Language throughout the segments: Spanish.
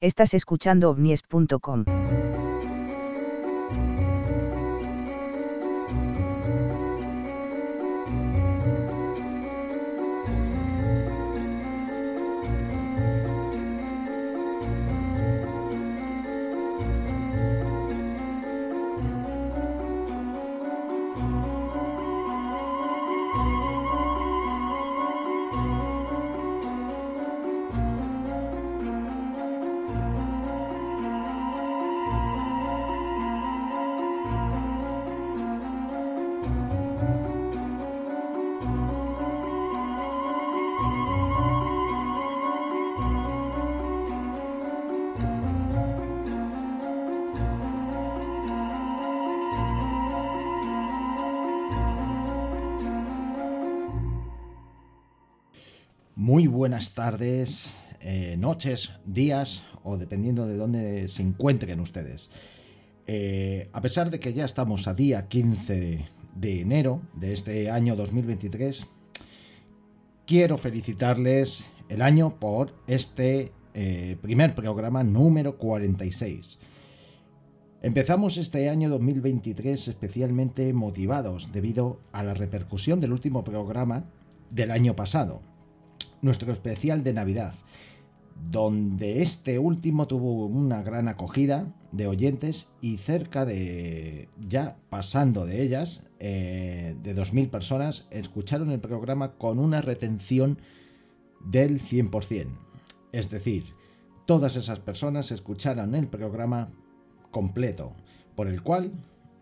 Estás escuchando ovnies.com. tardes, eh, noches, días o dependiendo de dónde se encuentren ustedes. Eh, a pesar de que ya estamos a día 15 de, enero de este año 2023, quiero felicitarles el año por este eh, primer programa número 46. Empezamos este año 2023 especialmente motivados debido a la repercusión del último programa del año pasado, nuestro especial de Navidad, donde este último tuvo una gran acogida de oyentes y cerca de, ya pasando de ellas, eh, de 2.000 personas, escucharon el programa con una retención del 100%. Es decir, todas esas personas escucharon el programa completo, por el cual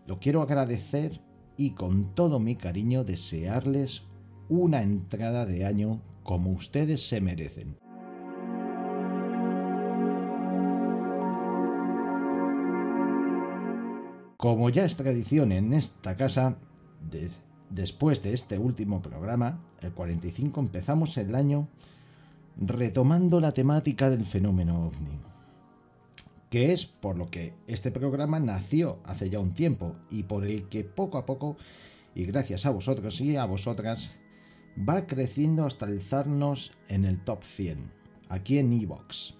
lo quiero agradecer y con todo mi cariño desearles una entrada de año como ustedes se merecen. Como ya es tradición en esta casa, de- después de este último programa, el 45, empezamos el año retomando la temática del fenómeno ovni, que es por lo que este programa nació hace ya un tiempo y por el que poco a poco, y gracias a vosotros y a vosotras, va creciendo hasta alzarnos en el top 100, aquí en Evox.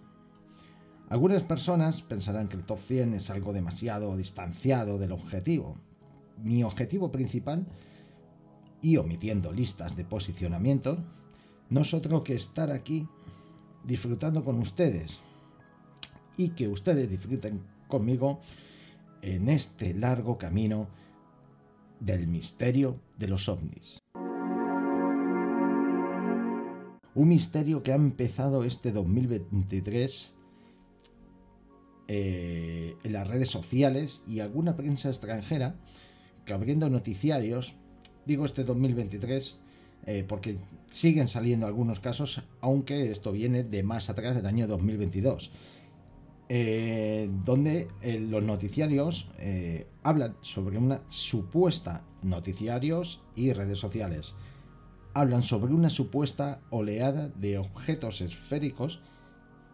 Algunas personas pensarán que el top 100 es algo demasiado distanciado del objetivo. Mi objetivo principal, y omitiendo listas de posicionamiento, no es otro que estar aquí disfrutando con ustedes y que ustedes disfruten conmigo en este largo camino del misterio de los ovnis. Un misterio que ha empezado este 2023 eh, en las redes sociales y alguna prensa extranjera que abriendo noticiarios, digo este 2023, eh, porque siguen saliendo algunos casos, aunque esto viene de más atrás del año 2022, eh, donde eh, los noticiarios hablan sobre una supuesta noticiarios y redes sociales hablan sobre una supuesta oleada de objetos esféricos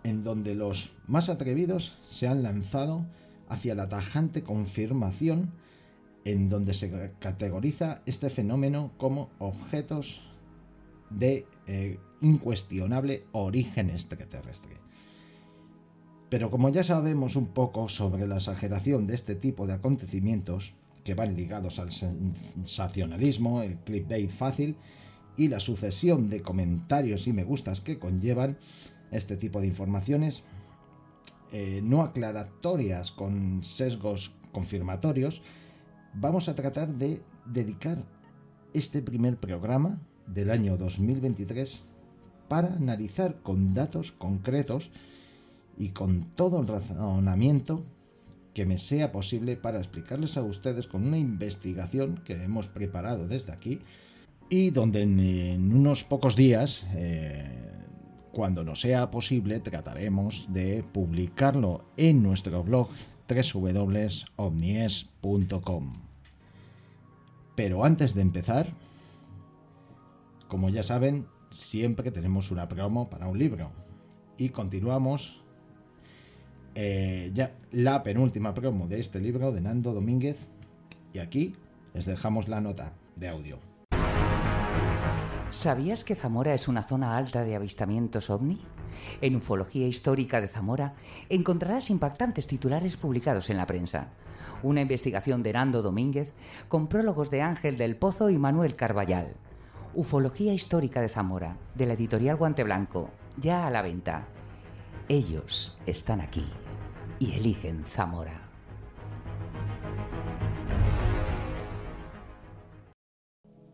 en donde los más atrevidos se han lanzado hacia la tajante confirmación en donde se categoriza este fenómeno como objetos de eh, incuestionable origen extraterrestre. Pero como ya sabemos un poco sobre la exageración de este tipo de acontecimientos, que van ligados al sensacionalismo, el clickbait fácil y la sucesión de comentarios y me gustas que conllevan este tipo de informaciones, eh, no aclaratorias con sesgos confirmatorios, vamos a tratar de dedicar este primer programa del año 2023 para analizar con datos concretos y con todo el razonamiento que me sea posible para explicarles a ustedes con una investigación que hemos preparado desde aquí y donde en, unos pocos días, eh, cuando nos sea posible, trataremos de publicarlo en nuestro blog www.omnies.com. Pero antes de empezar, como ya saben, siempre tenemos una promo para un libro. Y continuamos eh, ya la penúltima promo de este libro de Nando Domínguez. Y aquí les dejamos la nota de audio. ¿Sabías que Zamora es una zona alta de avistamientos ovni? En Ufología Histórica de Zamora encontrarás impactantes titulares publicados en la prensa. Una investigación de Nando Domínguez con prólogos de Ángel del Pozo y Manuel Carballal. Ufología Histórica de Zamora, de la editorial Guante Blanco, ya a la venta. Ellos están aquí y eligen Zamora.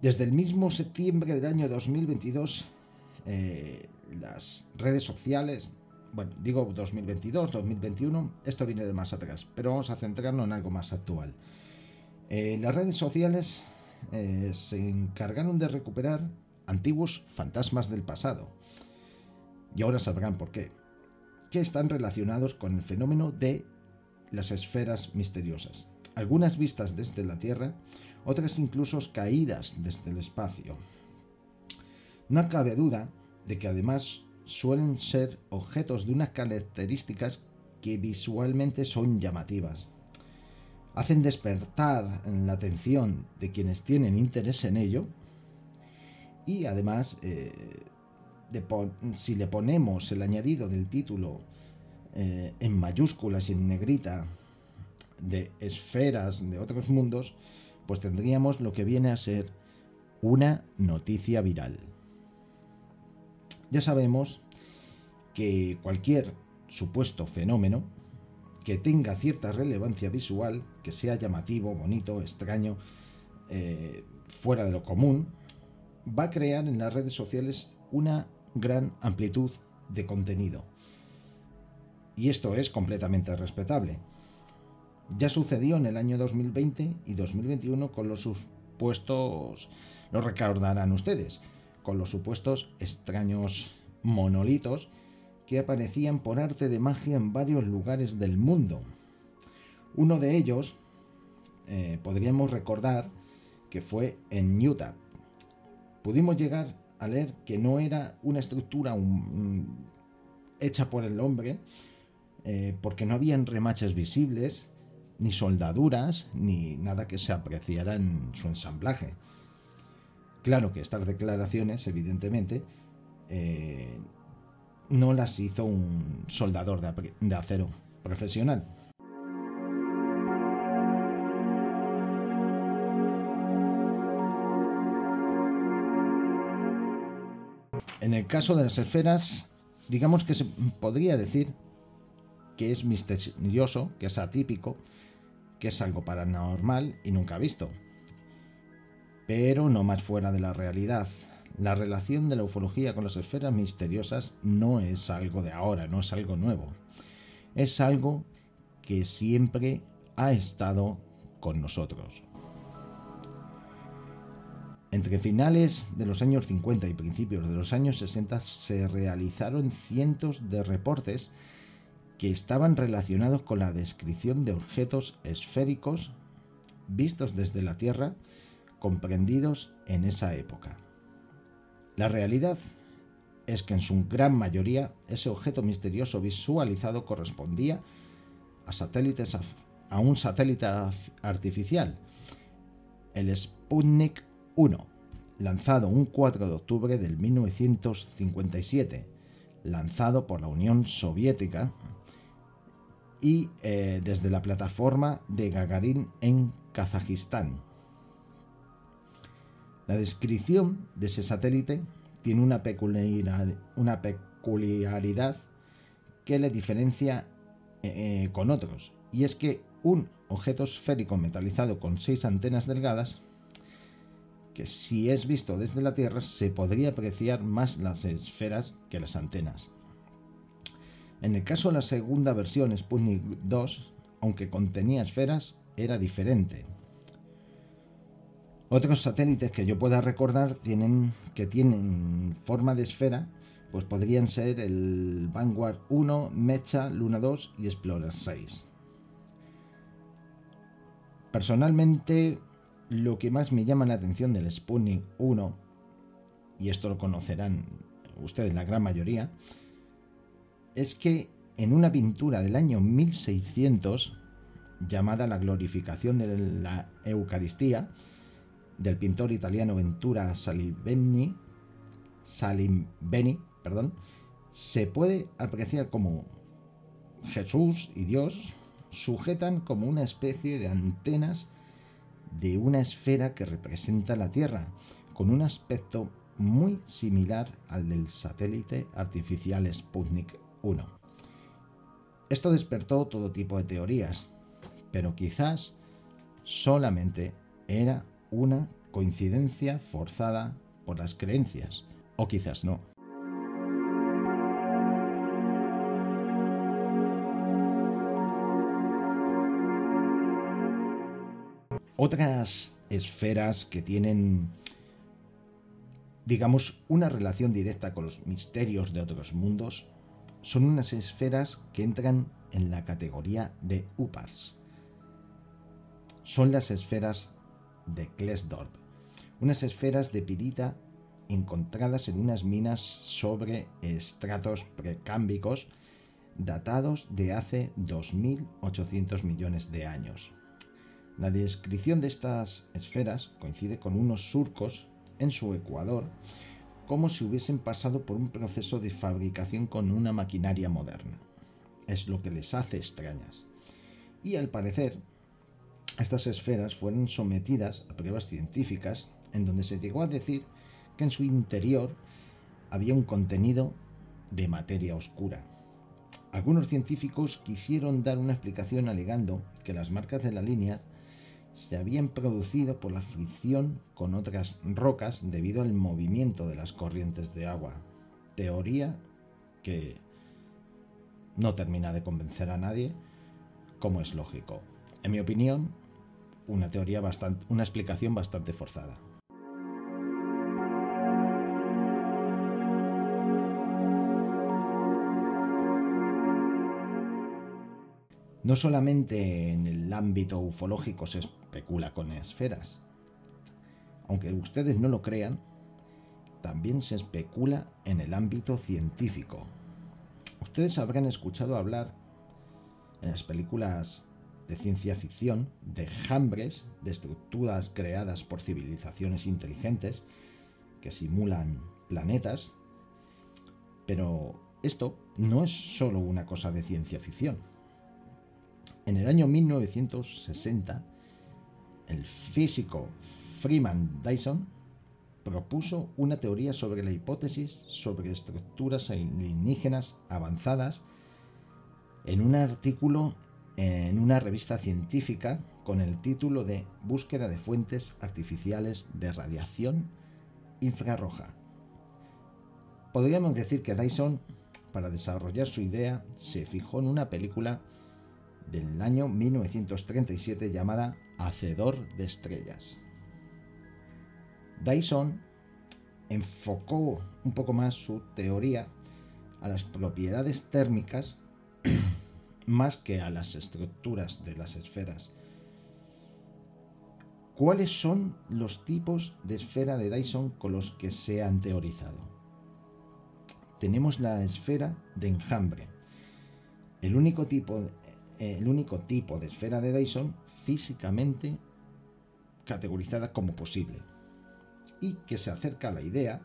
Desde el mismo septiembre del año 2022, eh, las redes sociales, bueno, digo 2022, 2021, esto viene de más atrás, pero vamos a centrarnos en algo más actual. Eh, las redes sociales eh, se encargaron de recuperar antiguos fantasmas del pasado. Y ahora sabrán por qué. Que están relacionados con el fenómeno de las esferas misteriosas. Algunas vistas desde la Tierra otras incluso caídas desde el espacio. No cabe duda de que además suelen ser objetos de unas características que visualmente son llamativas. Hacen despertar la atención de quienes tienen interés en ello y además eh, si le ponemos el añadido del título eh, en mayúsculas y en negrita de esferas de otros mundos, pues tendríamos lo que viene a ser una noticia viral. Ya sabemos que cualquier supuesto fenómeno que tenga cierta relevancia visual, que sea llamativo, bonito, extraño, eh, fuera de lo común, va a crear en las redes sociales una gran amplitud de contenido. Y esto es completamente respetable. Ya sucedió en el año 2020 y 2021 con los supuestos, lo recordarán ustedes, con los supuestos extraños monolitos que aparecían por arte de magia en varios lugares del mundo. Uno de ellos, eh, podríamos recordar que fue en Utah. Pudimos llegar a leer que no era una estructura hecha por el hombre, eh, porque no habían remaches visibles, ni soldaduras, ni nada que se apreciara en su ensamblaje. Claro que estas declaraciones, evidentemente, eh, no las hizo un soldador de, acero profesional. En el caso de las esferas, digamos que se podría decir que es misterioso, que es atípico, que es algo paranormal y nunca visto. Pero no más fuera de la realidad. La relación de la ufología con las esferas misteriosas no es algo de ahora, no es algo nuevo. Es algo que siempre ha estado con nosotros. Entre finales de los años 50 y principios de los años 60 se realizaron cientos de reportes que estaban relacionados con la descripción de objetos esféricos vistos desde la Tierra, comprendidos en esa época. La realidad es que en su gran mayoría ese objeto misterioso visualizado correspondía a satélites a un satélite artificial, el Sputnik 1, lanzado un 4 de octubre del 1957, lanzado por la Unión Soviética y eh, desde la plataforma de Gagarin en Kazajistán. La descripción de ese satélite tiene una peculiaridad, que le diferencia eh, eh, con otros, y es que un objeto esférico metalizado con seis antenas delgadas, que si es visto desde la Tierra se podría apreciar más las esferas que las antenas. En el caso de la segunda versión, Sputnik 2, aunque contenía esferas, era diferente. Otros satélites que yo pueda recordar tienen, que tienen forma de esfera, pues podrían ser el Vanguard 1, Mecha, Luna 2 y Explorer 6. Personalmente, lo que más me llama la atención del Sputnik 1, y esto lo conocerán ustedes la gran mayoría, es que en una pintura del año 1600, llamada La glorificación de la Eucaristía, del pintor italiano Ventura Salivenni, Salim Beni, perdón, se puede apreciar como Jesús y Dios sujetan como una especie de antenas de una esfera que representa la Tierra, con un aspecto muy similar al del satélite artificial Sputnik 1. Esto despertó todo tipo de teorías, pero quizás solamente era una coincidencia forzada por las creencias, o quizás no. Otras esferas que tienen, digamos, una relación directa con los misterios de otros mundos son unas esferas que entran en la categoría de UPARS. Son las esferas de Klesdorp, unas esferas de pirita encontradas en unas minas sobre estratos precámbicos datados de hace 2.800 millones de años. La descripción de estas esferas coincide con unos surcos en su ecuador, como si hubiesen pasado por un proceso de fabricación con una maquinaria moderna. Es lo que les hace extrañas. Y al parecer, estas esferas fueron sometidas a pruebas científicas en donde se llegó a decir que en su interior había un contenido de materia oscura. Algunos científicos quisieron dar una explicación alegando que las marcas de la línea se habían producido por la fricción con otras rocas debido al movimiento de las corrientes de agua. Teoría que no termina de convencer a nadie, como es lógico. En mi opinión, una teoría bastante, una explicación bastante forzada. No solamente en el ámbito ufológico se especula con esferas. Aunque ustedes no lo crean, también se especula en el ámbito científico. Ustedes habrán escuchado hablar en las películas de ciencia ficción de jambres, de estructuras creadas por civilizaciones inteligentes que simulan planetas, pero esto no es solo una cosa de ciencia ficción. En el año 1960, el físico Freeman Dyson propuso una teoría sobre la hipótesis sobre estructuras alienígenas avanzadas en un artículo en una revista científica con el título de Búsqueda de fuentes artificiales de radiación infrarroja. Podríamos decir que Dyson, para desarrollar su idea, se fijó en una película del año 1937 llamada Hacedor de Estrellas. Dyson enfocó un poco más su teoría a las propiedades térmicas más que a las estructuras de las esferas. ¿Cuáles son los tipos de esfera de Dyson con los que se han teorizado? Tenemos la esfera de enjambre. El único tipo de el único tipo de esfera de Dyson físicamente categorizada como posible y que se acerca a la idea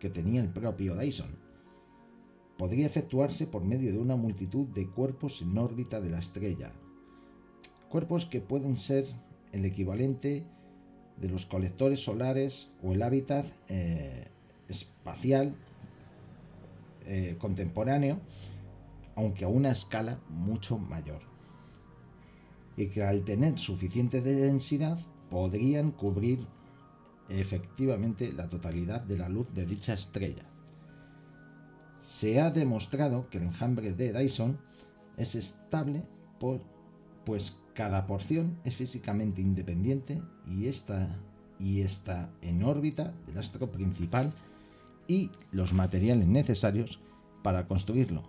que tenía el propio Dyson. Podría efectuarse por medio de una multitud de cuerpos en órbita de la estrella, cuerpos que pueden ser el equivalente de los colectores solares o el hábitat eh, espacial eh, contemporáneo, aunque a una escala mucho mayor y que al tener suficiente densidad podrían cubrir efectivamente la totalidad de la luz de dicha estrella. Se ha demostrado que el enjambre de Dyson es estable pues cada porción es físicamente independiente y está, y está en órbita del astro principal y los materiales necesarios para construirlo,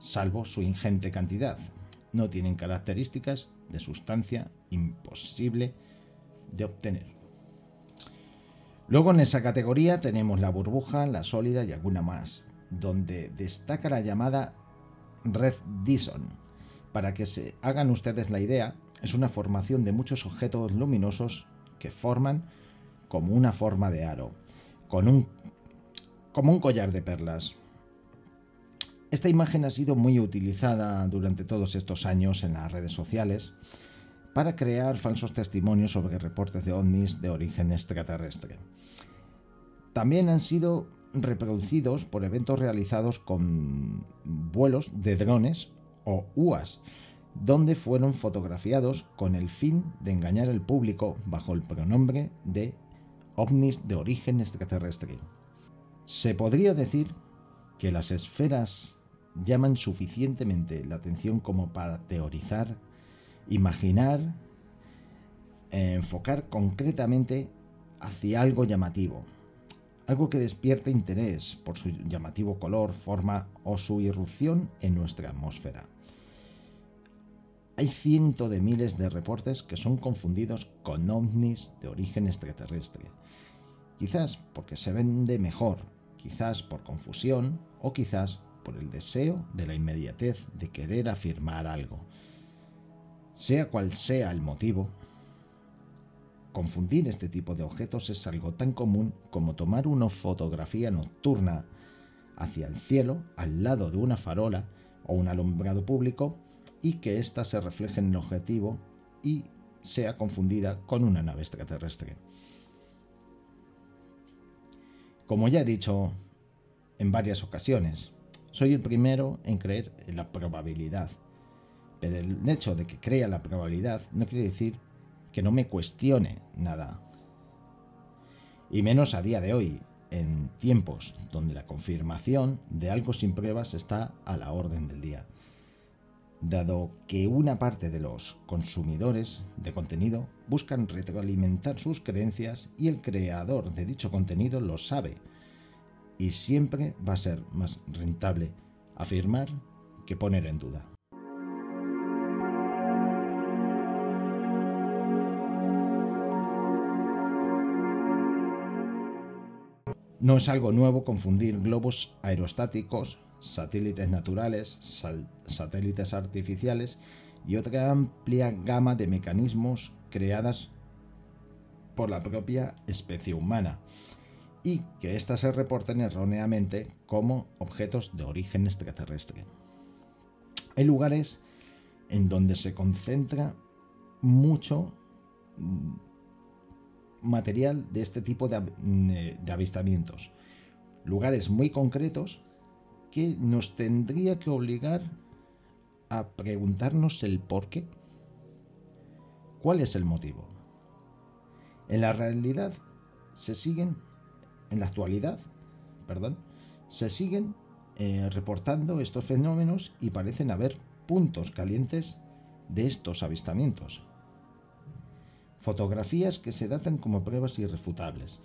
salvo su ingente cantidad. No tienen características de sustancia imposible de obtener. Luego en esa categoría tenemos la burbuja, la sólida y alguna más, donde destaca la llamada red Dyson. Para que se hagan ustedes la idea, es una formación de muchos objetos luminosos que forman como una forma de aro, con un como un collar de perlas. Esta imagen ha sido muy utilizada durante todos estos años en las redes sociales para crear falsos testimonios sobre reportes de ovnis de origen extraterrestre. También han sido reproducidos por eventos realizados con vuelos de drones o UAS, donde fueron fotografiados con el fin de engañar al público bajo el pronombre de ovnis de origen extraterrestre. Se podría decir que las esferas llaman suficientemente la atención como para teorizar, imaginar, enfocar concretamente hacia algo llamativo, algo que despierte interés por su llamativo color, forma o su irrupción en nuestra atmósfera. Hay cientos de miles de reportes que son confundidos con ovnis de origen extraterrestre, quizás porque se vende mejor, quizás por confusión o quizás por el deseo de la inmediatez de querer afirmar algo. Sea cual sea el motivo, confundir este tipo de objetos es algo tan común como tomar una fotografía nocturna hacia el cielo al lado de una farola o un alumbrado público y que ésta se refleje en el objetivo y sea confundida con una nave extraterrestre. Como ya he dicho en varias ocasiones, soy el primero en creer en la probabilidad. Pero el hecho de que crea la probabilidad no quiere decir que no me cuestione nada. Y menos a día de hoy, en tiempos donde la confirmación de algo sin pruebas está a la orden del día. Dado que una parte de los consumidores de contenido buscan retroalimentar sus creencias y el creador de dicho contenido lo sabe, y siempre va a ser más rentable afirmar que poner en duda. No es algo nuevo confundir globos aerostáticos, satélites naturales, satélites artificiales y otra amplia gama de mecanismos creadas por la propia especie humana y que éstas se reporten erróneamente como objetos de origen extraterrestre. Hay lugares en donde se concentra mucho mm, material de este tipo de, de avistamientos. Lugares muy concretos que nos tendría que obligar a preguntarnos el por qué. ¿Cuál es el motivo? En la realidad se siguen en la actualidad, perdón, se siguen eh, reportando estos fenómenos y parecen haber puntos calientes de estos avistamientos. Fotografías que se datan como pruebas irrefutables,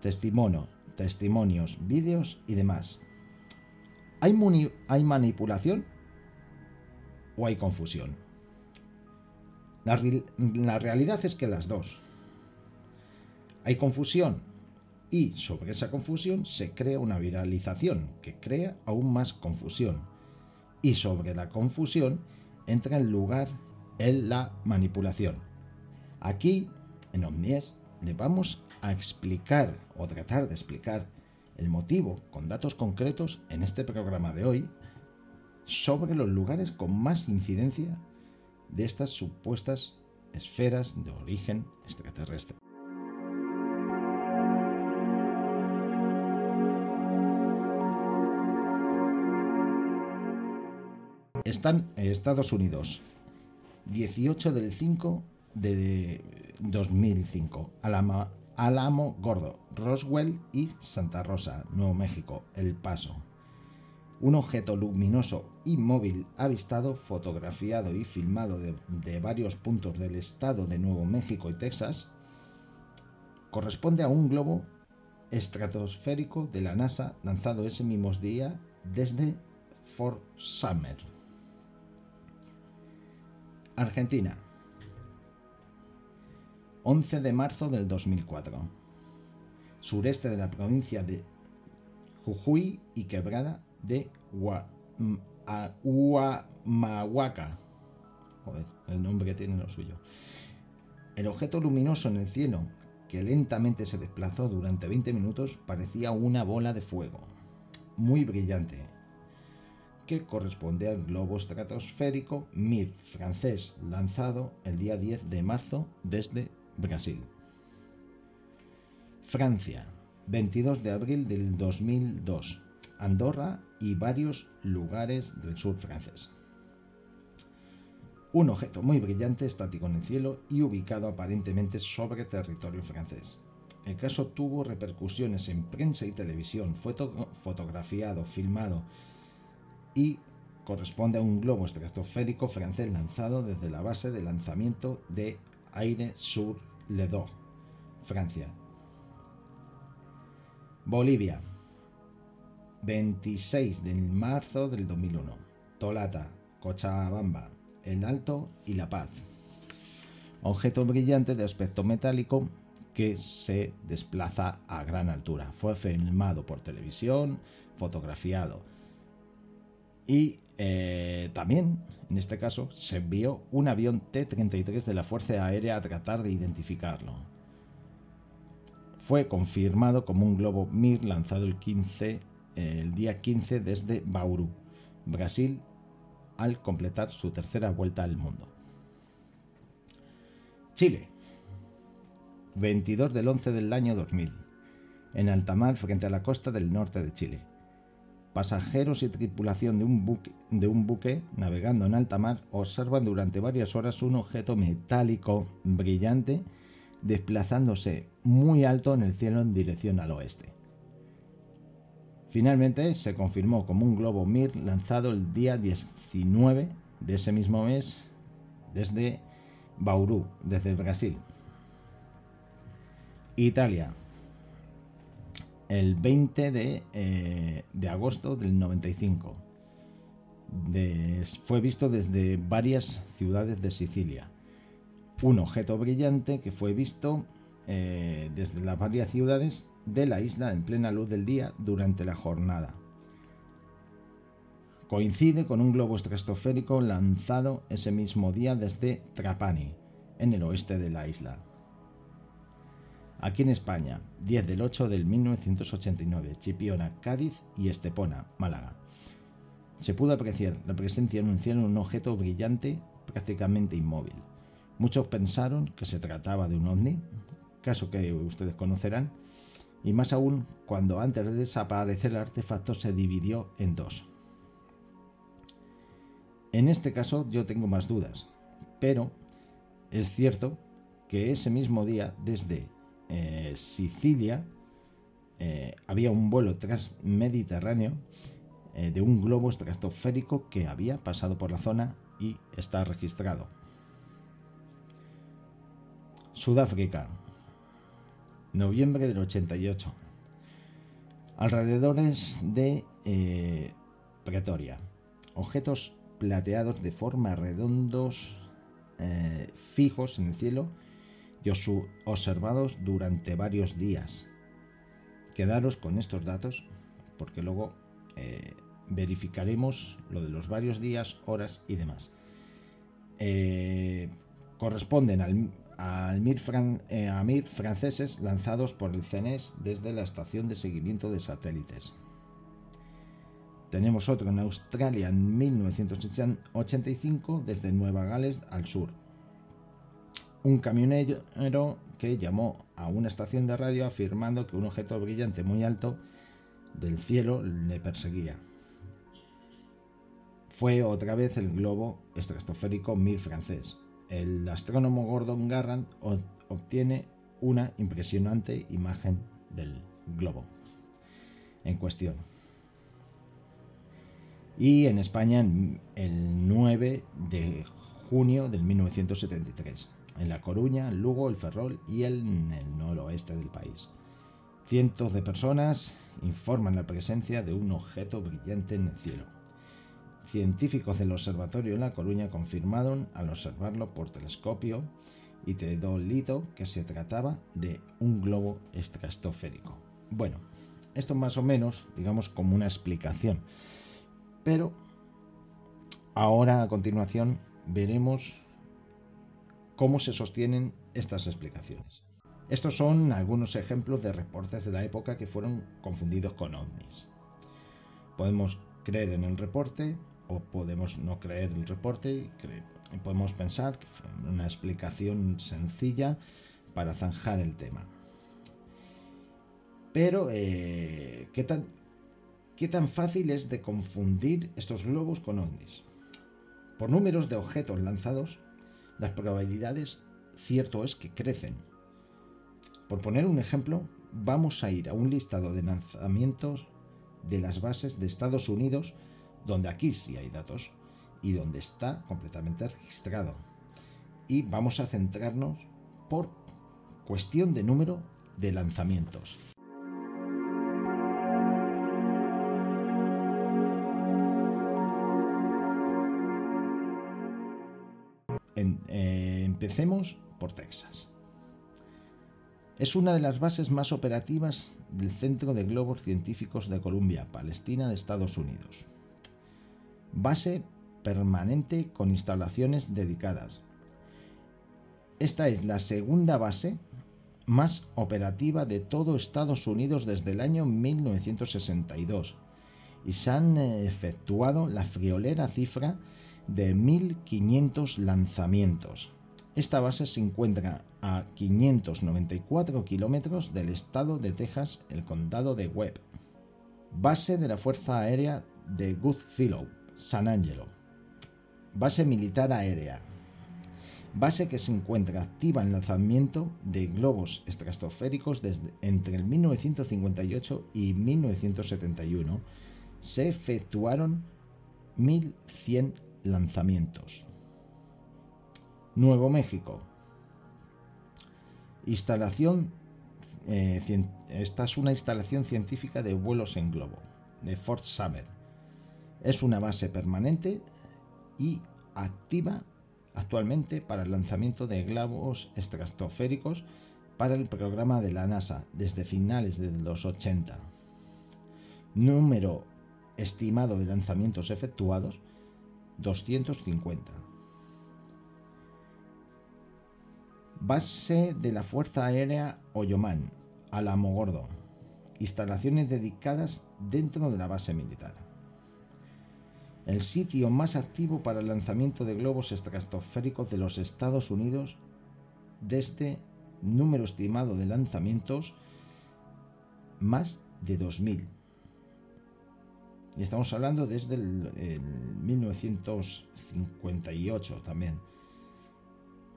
testimonio, testimonios, vídeos y demás. ¿Hay, ¿Hay manipulación o hay confusión? la realidad es que las dos. Hay confusión y sobre esa confusión se crea una viralización que crea aún más confusión. Y sobre la confusión entra en lugar en la manipulación. Aquí, en Omnies, le vamos a explicar o tratar de explicar el motivo con datos concretos en este programa de hoy sobre los lugares con más incidencia de estas supuestas esferas de origen extraterrestre. Están Estados Unidos. 18 del 5 de 2005. Alamo, Alamo Gordo, Roswell y Santa Rosa, Nuevo México, El Paso. Un objeto luminoso y móvil avistado, fotografiado y filmado de, de varios puntos del estado de Nuevo México y Texas corresponde a un globo estratosférico de la NASA lanzado ese mismo día desde Fort Summer. Argentina. 11 de marzo del 2004. Sureste de la provincia de Jujuy y quebrada de Huamahuaca. Joder, el nombre que tiene lo suyo. El objeto luminoso en el cielo que lentamente se desplazó durante 20 minutos, parecía una bola de fuego, muy brillante, que corresponde al globo estratosférico Mir francés, lanzado el día 10 de marzo desde Brasil. Francia, 22 de abril del 2002. Andorra y varios lugares del sur francés. Un objeto muy brillante estático en el cielo y ubicado aparentemente sobre territorio francés. El caso tuvo repercusiones en prensa y televisión, fue fotografiado, filmado y corresponde a un globo estratosférico francés lanzado desde la base de lanzamiento de Aire sur Ledo, Francia. Bolivia, 26 de marzo del 2001. Tolata, Cochabamba, El Alto y La Paz. Objeto brillante de aspecto metálico que se desplaza a gran altura. Fue filmado por televisión, fotografiado. Y eh, también, en este caso, se envió un avión T-33 de la Fuerza Aérea a tratar de identificarlo. Fue confirmado como un globo Mir lanzado el, 15, el día 15 desde Bauru, Brasil, al completar su tercera vuelta al mundo. Chile, 22 del 11 del año 2000, en alta mar frente a la costa del norte de Chile. Pasajeros y tripulación de un, buque, navegando en alta mar observan durante varias horas un objeto metálico brillante desplazándose muy alto en el cielo en dirección al oeste. Finalmente se confirmó como un globo Mir lanzado el día 19 de ese mismo mes desde Bauru, desde Brasil. Italia, el 20 de, eh, agosto del 95. fue visto desde varias ciudades de Sicilia un objeto brillante que fue visto eh, desde las varias ciudades de la isla en plena luz del día durante la jornada. Coincide con un globo estratosférico lanzado ese mismo día desde Trapani, en el oeste de la isla. Aquí en España, 10 del 8 del 1989, Chipiona, Cádiz y Estepona, Málaga. Se pudo apreciar la presencia en un cielo de un objeto brillante prácticamente inmóvil. Muchos pensaron que se trataba de un ovni, caso que ustedes conocerán, y más aún cuando antes de desaparecer el artefacto se dividió en dos. En este caso yo tengo más dudas, pero es cierto que ese mismo día desde eh, Sicilia eh, había un vuelo transmediterráneo eh, de un globo estratosférico que había pasado por la zona y está registrado. Sudáfrica, noviembre del 88. Alrededores de Pretoria. Objetos plateados de forma redondos fijos en el cielo y observados durante varios días. Quedaros con estos datos porque luego eh, verificaremos lo de los varios días, horas y demás. corresponden al, eh, a MIR, franceses lanzados por el CNES desde la estación de seguimiento de satélites. Tenemos otro en Australia en 1985 desde Nueva Gales al sur. Un camionero que llamó a una estación de radio afirmando que un objeto brillante muy alto del cielo le perseguía. Fue otra vez el globo estratosférico Mir francés, el astrónomo Gordon Garrant obtiene una impresionante imagen del globo en cuestión. Y en España el 9 de junio del 1973, en La Coruña, Lugo, el Ferrol y en el noroeste del país. Cientos de personas informan la presencia de un objeto brillante en el cielo Científicos del Observatorio en La Coruña confirmaron al observarlo por telescopio y teodolito que se trataba de un globo estratosférico. Bueno, esto más o menos, digamos, como una explicación. Pero ahora a continuación veremos cómo se sostienen estas explicaciones. Estos son algunos ejemplos de reportes de la época que fueron confundidos con ovnis. Podemos creer en el reporte o podemos no creer el reporte y podemos pensar que fue una explicación sencilla para zanjar el tema. Pero, eh, ¿qué, tan, ¿qué tan fácil es de confundir estos globos con ovnis? Por números de objetos lanzados, las probabilidades, cierto es que crecen por poner un ejemplo, vamos a ir a un listado de lanzamientos de las bases de Estados Unidos, donde aquí sí hay datos y donde está completamente registrado. Y vamos a centrarnos por cuestión de número de lanzamientos. Empecemos por Texas. Es una de las bases más operativas del Centro de Globos Científicos de Columbia, Palestina de Estados Unidos. Base permanente con instalaciones dedicadas. Esta es la segunda base más operativa de todo Estados Unidos desde el año 1962 y se han eh, efectuado la friolera cifra de 1.500 lanzamientos. Esta base se encuentra a 594 kilómetros del estado de Texas, el condado de Webb. Base de la Fuerza Aérea de Goodfellow, San Angelo. Base militar aérea. Base que se encuentra activa en lanzamiento de globos estratosféricos desde entre el 1958 y 1971. Se efectuaron 1.100 lanzamientos. Nuevo México. Instalación. Eh, esta es una instalación científica de vuelos en globo, de Fort Summer. Es una base permanente y activa actualmente para el lanzamiento de globos estratosféricos para el programa de la NASA desde finales de los 80. Número estimado de lanzamientos efectuados 250. Base de la Fuerza Aérea Oyomán, Alamogordo. Instalaciones dedicadas dentro de la base militar. El sitio más activo para el lanzamiento de globos estratosféricos de los Estados Unidos desde número estimado de lanzamientos más de 2.000. Y estamos hablando desde el 1958 también.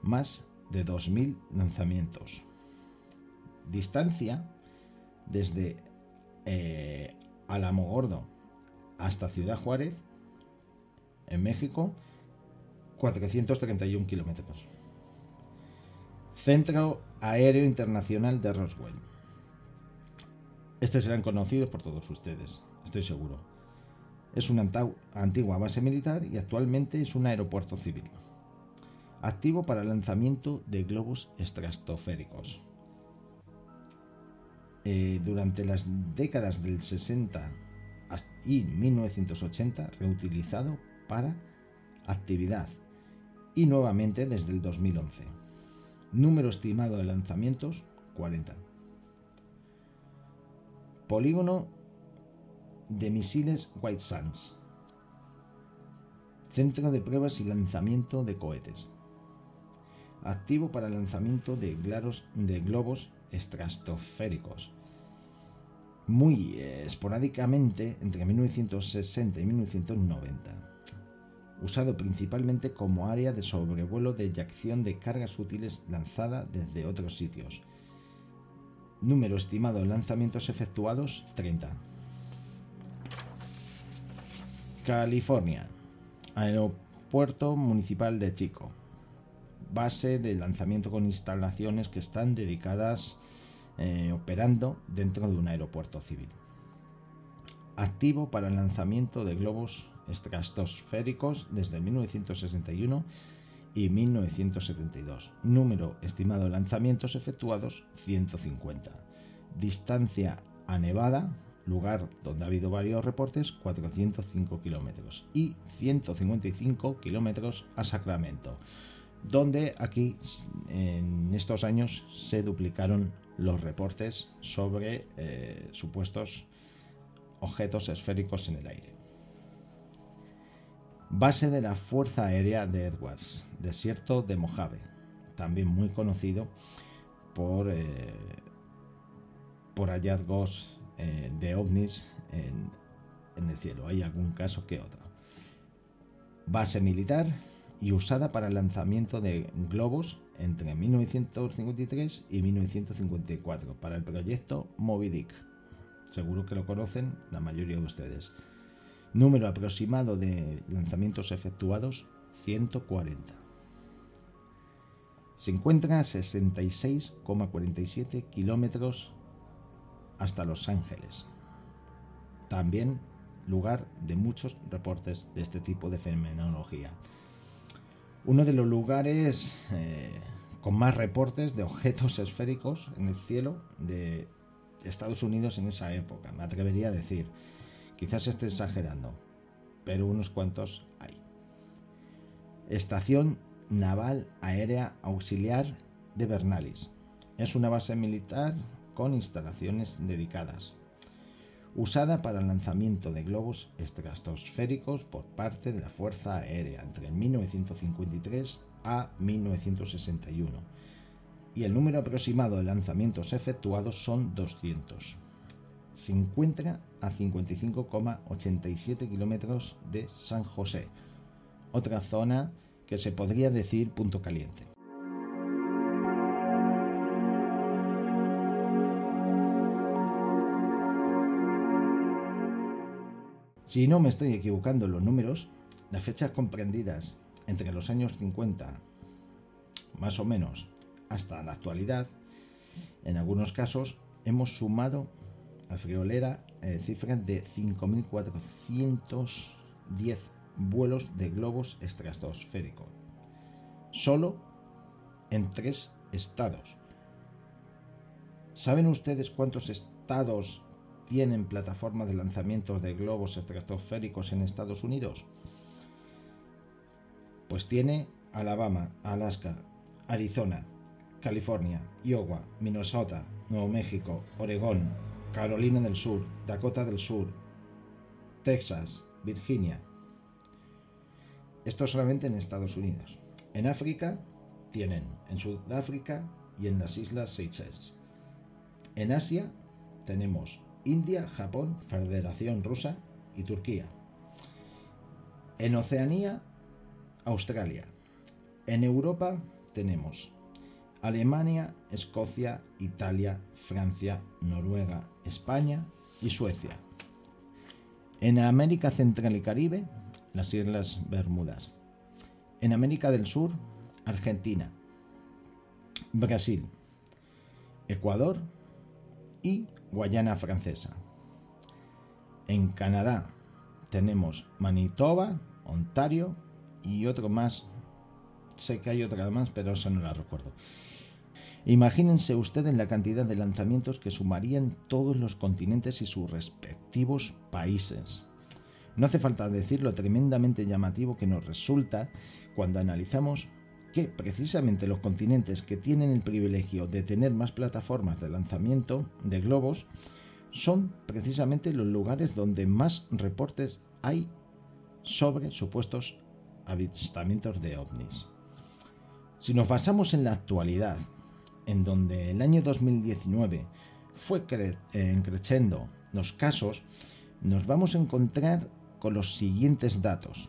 Más de 2.000 lanzamientos. Distancia desde eh, Alamogordo hasta Ciudad Juárez, en México, 431 kilómetros. Centro Aéreo Internacional de Roswell. Este serán conocidos por todos ustedes, estoy seguro. Es una antigua base militar y actualmente es un aeropuerto civil activo para lanzamiento de globos estratosféricos. Eh, durante las décadas del 60 y 1980 reutilizado para actividad y nuevamente desde el 2011. Número estimado de lanzamientos 40. Polígono de misiles White Sands. Centro de pruebas y lanzamiento de cohetes activo para el lanzamiento de, de globos estratosféricos. Muy eh, esporádicamente entre 1960 y 1990. Usado principalmente como área de sobrevuelo de eyección de cargas útiles lanzada desde otros sitios. Número estimado de lanzamientos efectuados 30. California. Aeropuerto Municipal de Chico base de lanzamiento con instalaciones que están dedicadas eh, operando dentro de un aeropuerto civil. Activo para el lanzamiento de globos estratosféricos desde 1961 y 1972. Número estimado de lanzamientos efectuados 150. Distancia a Nevada, lugar donde ha habido varios reportes, 405 kilómetros y 155 kilómetros a Sacramento donde aquí en estos años se duplicaron los reportes sobre eh, supuestos objetos esféricos en el aire. Base de la Fuerza Aérea de Edwards, desierto de Mojave, también muy conocido por, eh, por hallazgos eh, de ovnis en, en el cielo. Hay algún caso que otro. Base militar y usada para el lanzamiento de globos entre 1953 y 1954 para el proyecto Moby Dick. Seguro que lo conocen la mayoría de ustedes. Número aproximado de lanzamientos efectuados 140. Se encuentra a 66,47 kilómetros hasta Los Ángeles. También lugar de muchos reportes de este tipo de fenomenología. Uno de los lugares eh, con más reportes de objetos esféricos en el cielo de Estados Unidos en esa época, me atrevería a decir. Quizás esté exagerando, pero unos cuantos hay. Estación Naval Aérea Auxiliar de Bernalis. Es una base militar con instalaciones dedicadas, usada para el lanzamiento de globos estratosféricos por parte de la Fuerza Aérea entre 1953 a 1961. Y el número aproximado de lanzamientos efectuados son 200 se encuentra a 55,87 kilómetros de San José, otra zona que se podría decir punto caliente. Si no me estoy equivocando en los números, las fechas comprendidas entre los años 50, más o menos, hasta la actualidad, en algunos casos hemos sumado la friolera eh, cifra de 5.410 vuelos de globos estratosféricos, solo en tres estados. ¿Saben ustedes cuántos estados tienen plataformas de lanzamiento de globos estratosféricos en Estados Unidos? Pues tiene Alabama, Alaska, Arizona, California, Iowa, Minnesota, Nuevo México, Oregón, Carolina del Sur, Dakota del Sur, Texas, Virginia. Esto solamente en Estados Unidos. En África tienen en Sudáfrica y en las Islas Seychelles. En Asia tenemos India, Japón, Federación Rusa y Turquía. En Oceanía, Australia. En Europa tenemos Alemania, Escocia, Italia, Francia, Noruega, España y Suecia. En América Central y Caribe, las Islas Bermudas. En América del Sur, Argentina, Brasil, Ecuador y Guayana Francesa. En Canadá tenemos Manitoba, Ontario y otro más. Sé que hay otra más, pero esa no la recuerdo. Imagínense ustedes la cantidad de lanzamientos que sumarían todos los continentes y sus respectivos países. No hace falta decir lo tremendamente llamativo que nos resulta cuando analizamos que precisamente los continentes que tienen el privilegio de tener más plataformas de lanzamiento de globos son precisamente los lugares donde más reportes hay sobre supuestos avistamientos de ovnis. Si nos basamos en la actualidad en donde el año 2019 fue eh, creciendo los casos, nos vamos a encontrar con los siguientes datos.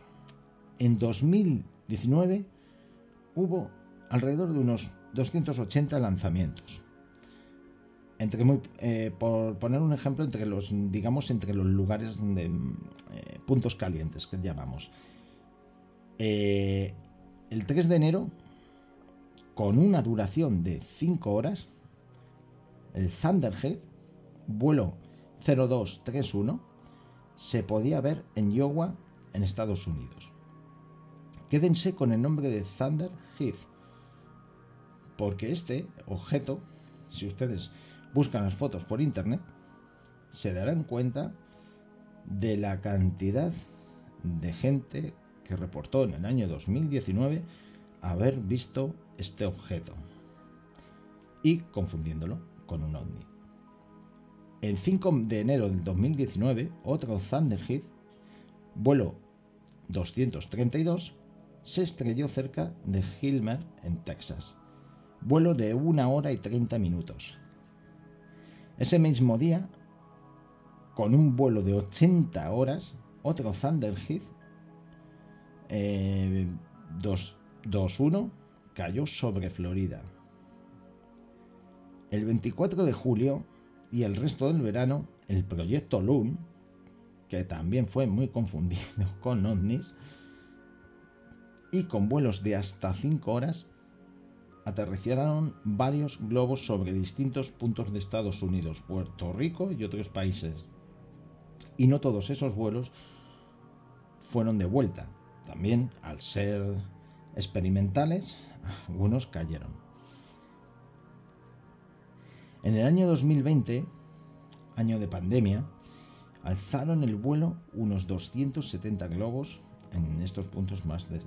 En 2019 hubo alrededor de unos 280 lanzamientos. Entre eh, por poner un ejemplo, entre los, digamos, entre los lugares de eh, puntos calientes que llamamos. el 3 de enero con una duración de 5 horas, el Thunderhead, vuelo 0231, se podía ver en Iowa, en Estados Unidos. Quédense con el nombre de Thunderhead, porque este objeto, si ustedes buscan las fotos por internet, se darán cuenta de la cantidad de gente que reportó en el año 2019 haber visto este objeto y confundiéndolo con un ovni. El 5 de enero del 2019, otro Thunderhead, vuelo 232, se estrelló cerca de Gilmer, en Texas. Vuelo de 1 hora y 30 minutos. Ese mismo día, con un vuelo de 80 horas, otro Thunderhead eh, 2-1 cayó sobre Florida. El 24 de julio y el resto del verano, el proyecto Loon, que también fue muy confundido con ovnis, y con vuelos de hasta 5 horas, aterrizaron varios globos sobre distintos puntos de Estados Unidos, Puerto Rico y otros países. Y no todos esos vuelos fueron de vuelta. También, al ser experimentales, algunos cayeron. En el año 2020, año de pandemia, alzaron el vuelo unos 270 globos en estos puntos más eh,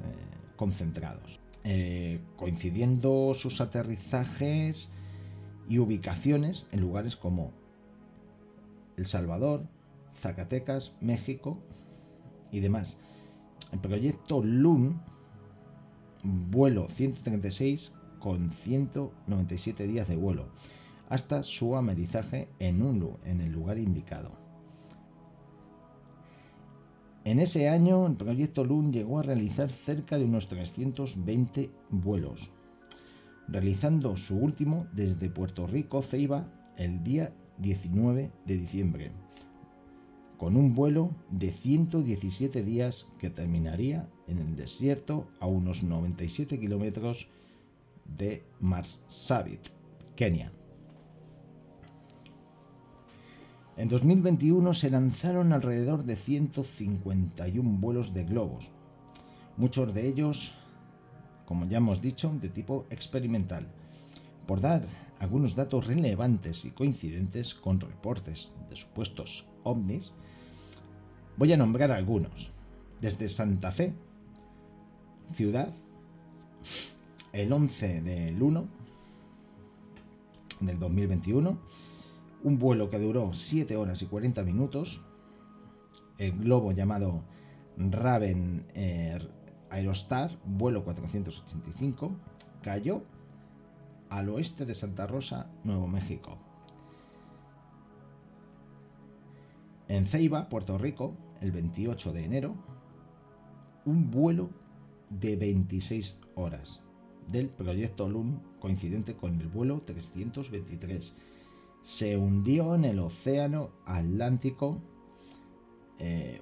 concentrados, eh, coincidiendo sus aterrizajes y ubicaciones en lugares como El Salvador, Zacatecas, México y demás. El proyecto LUN, vuelo 136 con 197 días de vuelo, hasta su amerizaje en un en el lugar indicado. En ese año, el proyecto LUN llegó a realizar cerca de unos 320 vuelos, realizando su último desde Puerto Rico, Ceiba, el día 19 de diciembre, con un vuelo de 117 días que terminaría en el desierto a unos 97 kilómetros de Marsabit, Kenia. En 2021 se lanzaron alrededor de 151 vuelos de globos, muchos de ellos, como ya hemos dicho, de tipo experimental. Por dar algunos datos relevantes y coincidentes con reportes de supuestos ovnis, Voy a nombrar algunos. Desde Santa Fe, ciudad, el 11 del 1 del 2021, un vuelo que duró 7 horas y 40 minutos, el globo llamado Raven Aerostar, vuelo 485, cayó al oeste de Santa Rosa, Nuevo México. En Ceiba, Puerto Rico, el 28 de enero, un vuelo de 26 horas del proyecto LUN coincidente con el vuelo 323. Se hundió en el océano Atlántico eh,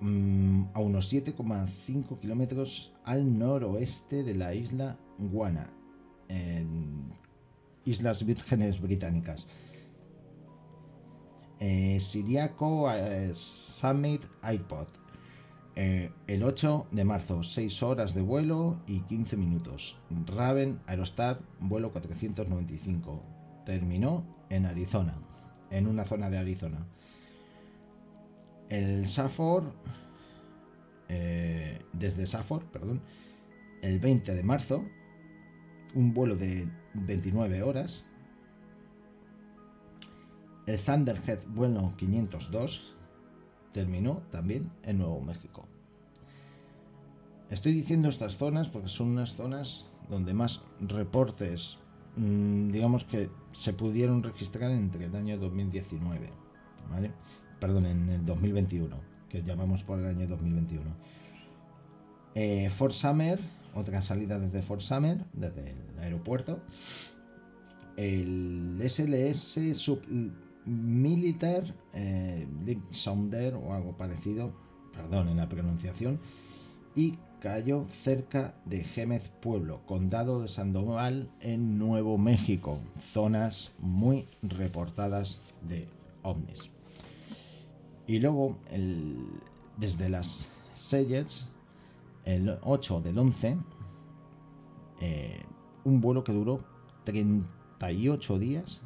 mm, a unos 7,5 kilómetros al noroeste de la isla Guana, Islas Vírgenes Británicas eh, Siriaco eh, Summit iPod. El 8 de marzo, 6 horas de vuelo y 15 minutos. Raven Aerostar, vuelo 495. Terminó en Arizona, en una zona de Arizona. El Safor, desde Safor, perdón, el 20 de marzo, un vuelo de 29 horas, el Thunderhead vuelo 502 terminó también en Nuevo México. Estoy diciendo estas zonas porque son unas zonas donde más reportes, digamos que se pudieron registrar entre el año 2019, ¿vale? Perdón, en el 2021, que llamamos por el año 2021. Eh, Fort Summer, otra salida desde Fort Summer, desde el aeropuerto. El SLS Sub Militar eh, Sounder o algo parecido, perdón en la pronunciación, y cayó cerca de Gémez Pueblo, condado de Sandoval en Nuevo México, zonas muy reportadas de ovnis. Y luego, desde las Seyers, el 8 del 11, eh, un vuelo que duró 38 días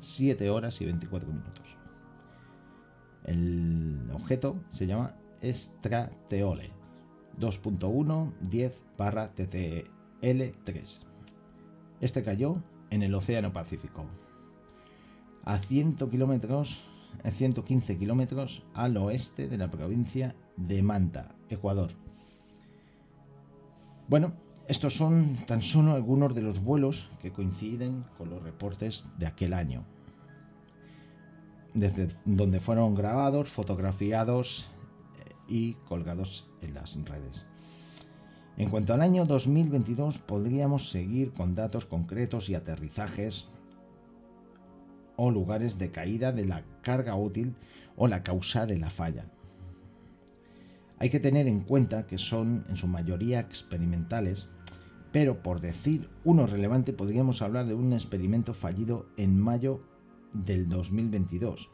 7 horas y 24 minutos. El objeto se llama Estrateole 2.1 10 TTL3. Este cayó en el Océano Pacífico, a 100 kilómetros, 115 kilómetros al oeste de la provincia de Manta, Ecuador. Bueno, estos son tan solo algunos de los vuelos que coinciden con los reportes de aquel año, desde donde fueron grabados, fotografiados y colgados en las redes. En cuanto al año 2022, podríamos seguir con datos concretos y aterrizajes o lugares de caída de la carga útil o la causa de la falla. Hay que tener en cuenta que son en su mayoría experimentales pero por decir uno relevante podríamos hablar de un experimento fallido en mayo del 2022,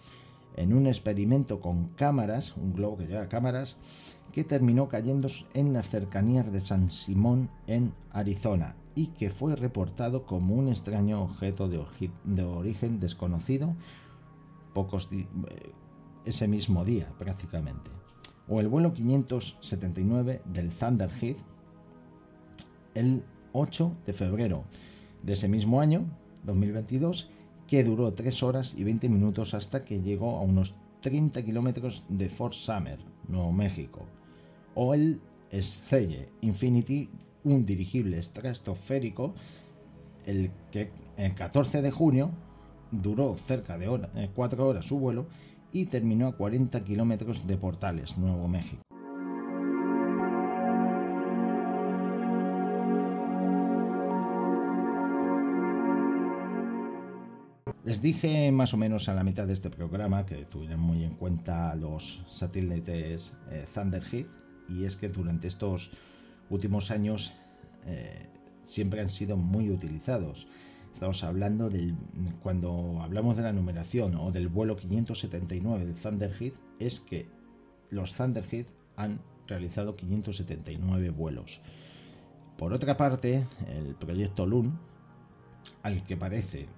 en un experimento con cámaras, un globo que lleva cámaras, que terminó cayendo en las cercanías de San Simón en Arizona y que fue reportado como un extraño objeto de, origen desconocido pocos eh, ese mismo día prácticamente. O el vuelo 579 del Thunderhead el 8 de febrero de ese mismo año, 2022, que duró 3 horas y 20 minutos hasta que llegó a unos 30 kilómetros de Fort Summer, Nuevo México. O el Scelle Infinity, un dirigible estratosférico, el que el 14 de junio duró cerca de 4 horas su vuelo y terminó a 40 kilómetros de Portales, Nuevo México. Les dije más o menos a la mitad de este programa que tuvieran muy en cuenta los satélites eh, Thunderhead y es que durante estos últimos años eh, siempre han sido muy utilizados. Estamos hablando del cuando hablamos de la numeración o del vuelo 579 del Thunderhead es que los Thunderhead han realizado 579 vuelos. Por otra parte, el proyecto Loon, al que parece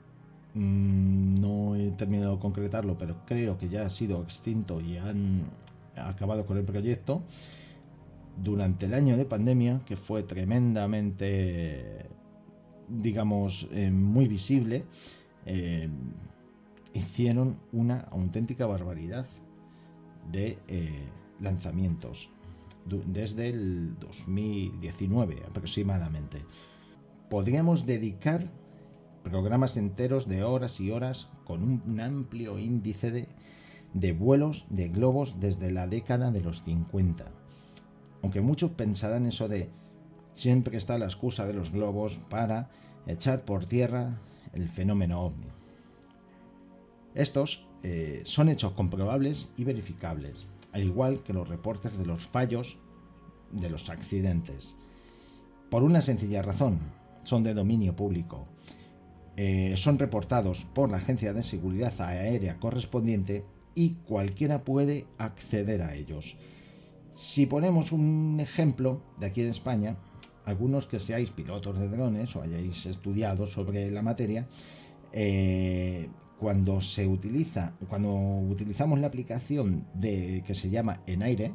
Mm, no he terminado de concretarlo, pero creo que ya ha sido extinto y han acabado con el proyecto. Durante el año de pandemia, que fue tremendamente, digamos, eh, muy visible, eh, hicieron una auténtica barbaridad de eh, lanzamientos desde el 2019 aproximadamente. Podríamos dedicar programas enteros de horas y horas con un amplio índice de, vuelos de globos desde la década de los 50. Aunque muchos pensarán eso de siempre está la excusa de los globos para echar por tierra el fenómeno ovni. Estos eh, son hechos comprobables y verificables, al igual que los reportes de los fallos de los accidentes. Por una sencilla razón, son de dominio público eh, son reportados por la Agencia de Seguridad Aérea correspondiente y cualquiera puede acceder a ellos. Si ponemos un ejemplo de aquí en España, algunos que seáis pilotos de drones o hayáis estudiado sobre la materia, eh, cuando se utiliza, cuando utilizamos la aplicación de, que se llama En Aire,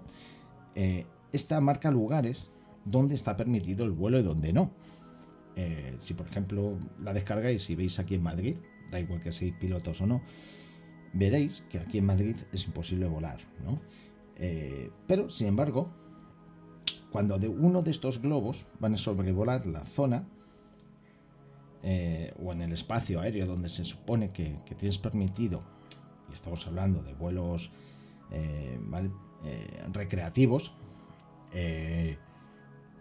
eh, esta marca lugares donde está permitido el vuelo y donde no. Eh, si por ejemplo la descargáis y veis aquí en Madrid, da igual que seáis pilotos o no, veréis que aquí en Madrid es imposible volar, ¿no? Eh, pero, sin embargo, cuando de uno de estos globos van a sobrevolar la zona eh, o en el espacio aéreo donde se supone que, tienes permitido, y estamos hablando de vuelos recreativos,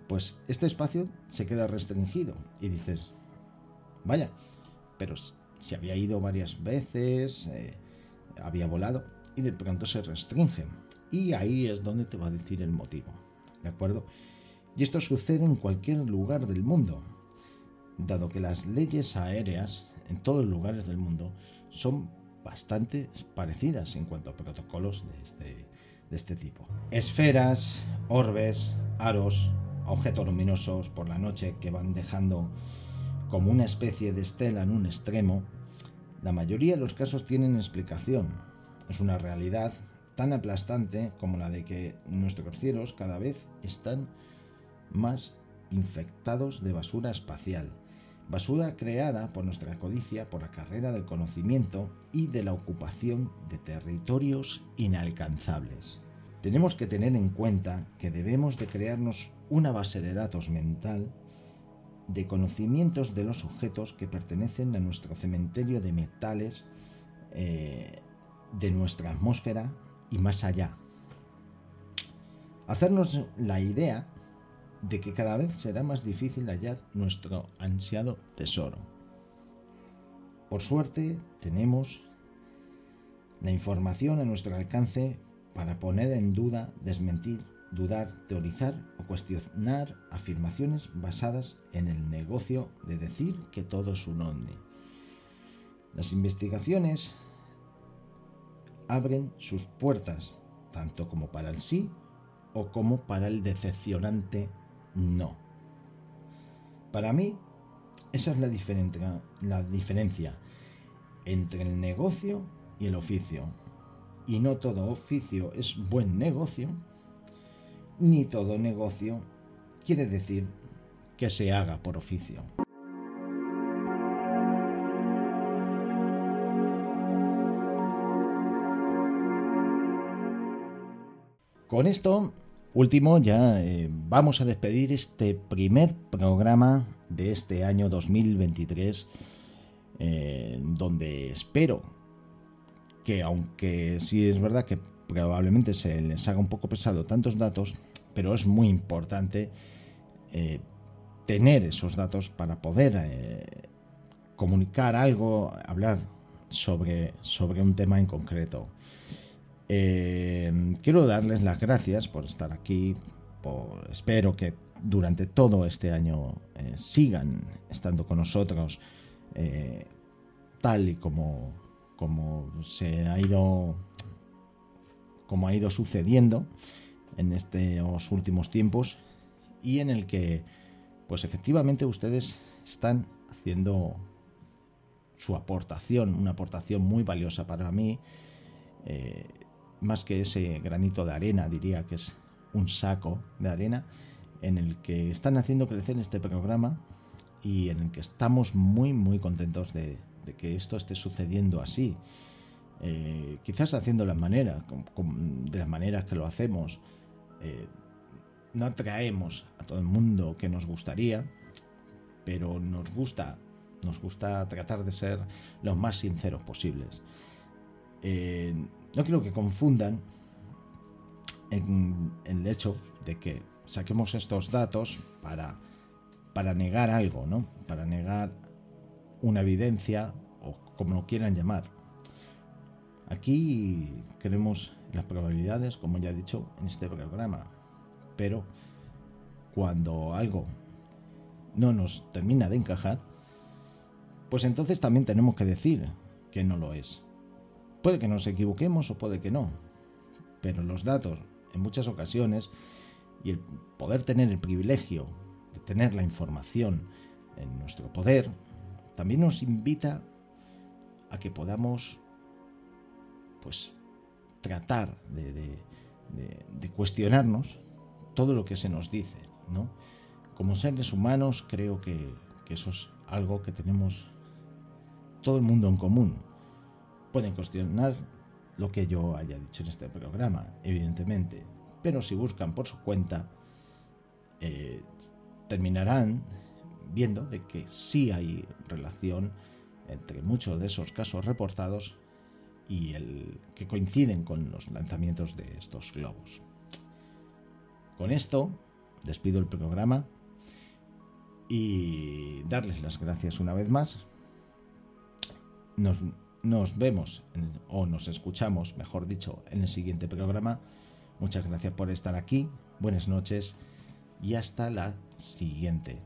pues este espacio se queda restringido y dices, vaya, pero si había ido varias veces, eh, había volado y de pronto se restringen. Y ahí es donde te va a decir el motivo, ¿de acuerdo? Y esto sucede en cualquier lugar del mundo, dado que las leyes aéreas en todos los lugares del mundo son bastante parecidas en cuanto a protocolos de este, de este tipo. Esferas, orbes, aros, objetos luminosos por la noche que van dejando como una especie de estela en un extremo, la mayoría de los casos tienen explicación. Es una realidad tan aplastante como la de que nuestros cielos cada vez están más infectados de basura espacial. Basura creada por nuestra codicia, por la carrera del conocimiento y de la ocupación de territorios inalcanzables. Tenemos que tener en cuenta que debemos de crearnos una base de datos mental de conocimientos de los objetos que pertenecen a nuestro cementerio de metales eh, de nuestra atmósfera y más allá. Hacernos la idea de que cada vez será más difícil hallar nuestro ansiado tesoro. Por suerte tenemos la información a nuestro alcance para poner en duda, desmentir, dudar, teorizar o cuestionar afirmaciones basadas en el negocio de decir que todo es un ovni. Las investigaciones abren sus puertas tanto como para el sí o como para el decepcionante no. Para mí, esa es la, la diferencia entre el negocio y el oficio. Y no todo oficio es buen negocio, ni todo negocio quiere decir que se haga por oficio. Con esto último, ya eh, vamos a despedir este primer programa de este año 2023, eh, donde espero que, aunque sí es verdad que probablemente se les haga un poco pesado tantos datos, pero es muy importante eh, tener esos datos para poder comunicar algo, hablar sobre, sobre un tema en concreto. Eh, quiero darles las gracias por estar aquí. espero que durante todo este año eh, sigan estando con nosotros eh, tal y como, como se ha ido como ha ido sucediendo en estos últimos tiempos y en el que pues efectivamente ustedes están haciendo su aportación, una aportación muy valiosa para mí más que ese granito de arena, diría que es un saco de arena en el que están haciendo crecer este programa y en el que estamos muy muy contentos de, que esto esté sucediendo así. Eh, quizás haciendo la manera, de las maneras que lo hacemos, eh, no atraemos a todo el mundo que nos gustaría, pero nos gusta, nos gusta tratar de ser los más sinceros posibles. Eh, no quiero que confundan en, el hecho de que saquemos estos datos para, para negar algo, ¿no? Para negar una evidencia o como lo quieran llamar. Aquí queremos las probabilidades, como ya he dicho en este programa, pero cuando algo no nos termina de encajar, pues entonces también tenemos que decir que no lo es. Puede que nos equivoquemos o puede que no, pero los datos en muchas ocasiones y el poder tener el privilegio de tener la información en nuestro poder también nos invita a que podamos pues tratar de, cuestionarnos todo lo que se nos dice, ¿no? Como seres humanos creo que, eso es algo que tenemos todo el mundo en común Pueden cuestionar lo que yo haya dicho en este programa, evidentemente, pero si buscan por su cuenta, eh, terminarán viendo de que sí hay relación entre muchos de esos casos reportados y el que coinciden con los lanzamientos de estos globos. Con esto despido el programa y darles las gracias una vez más. Nos nos vemos o nos escuchamos, mejor dicho, en el siguiente programa. Muchas gracias por estar aquí. Buenas noches y hasta la siguiente.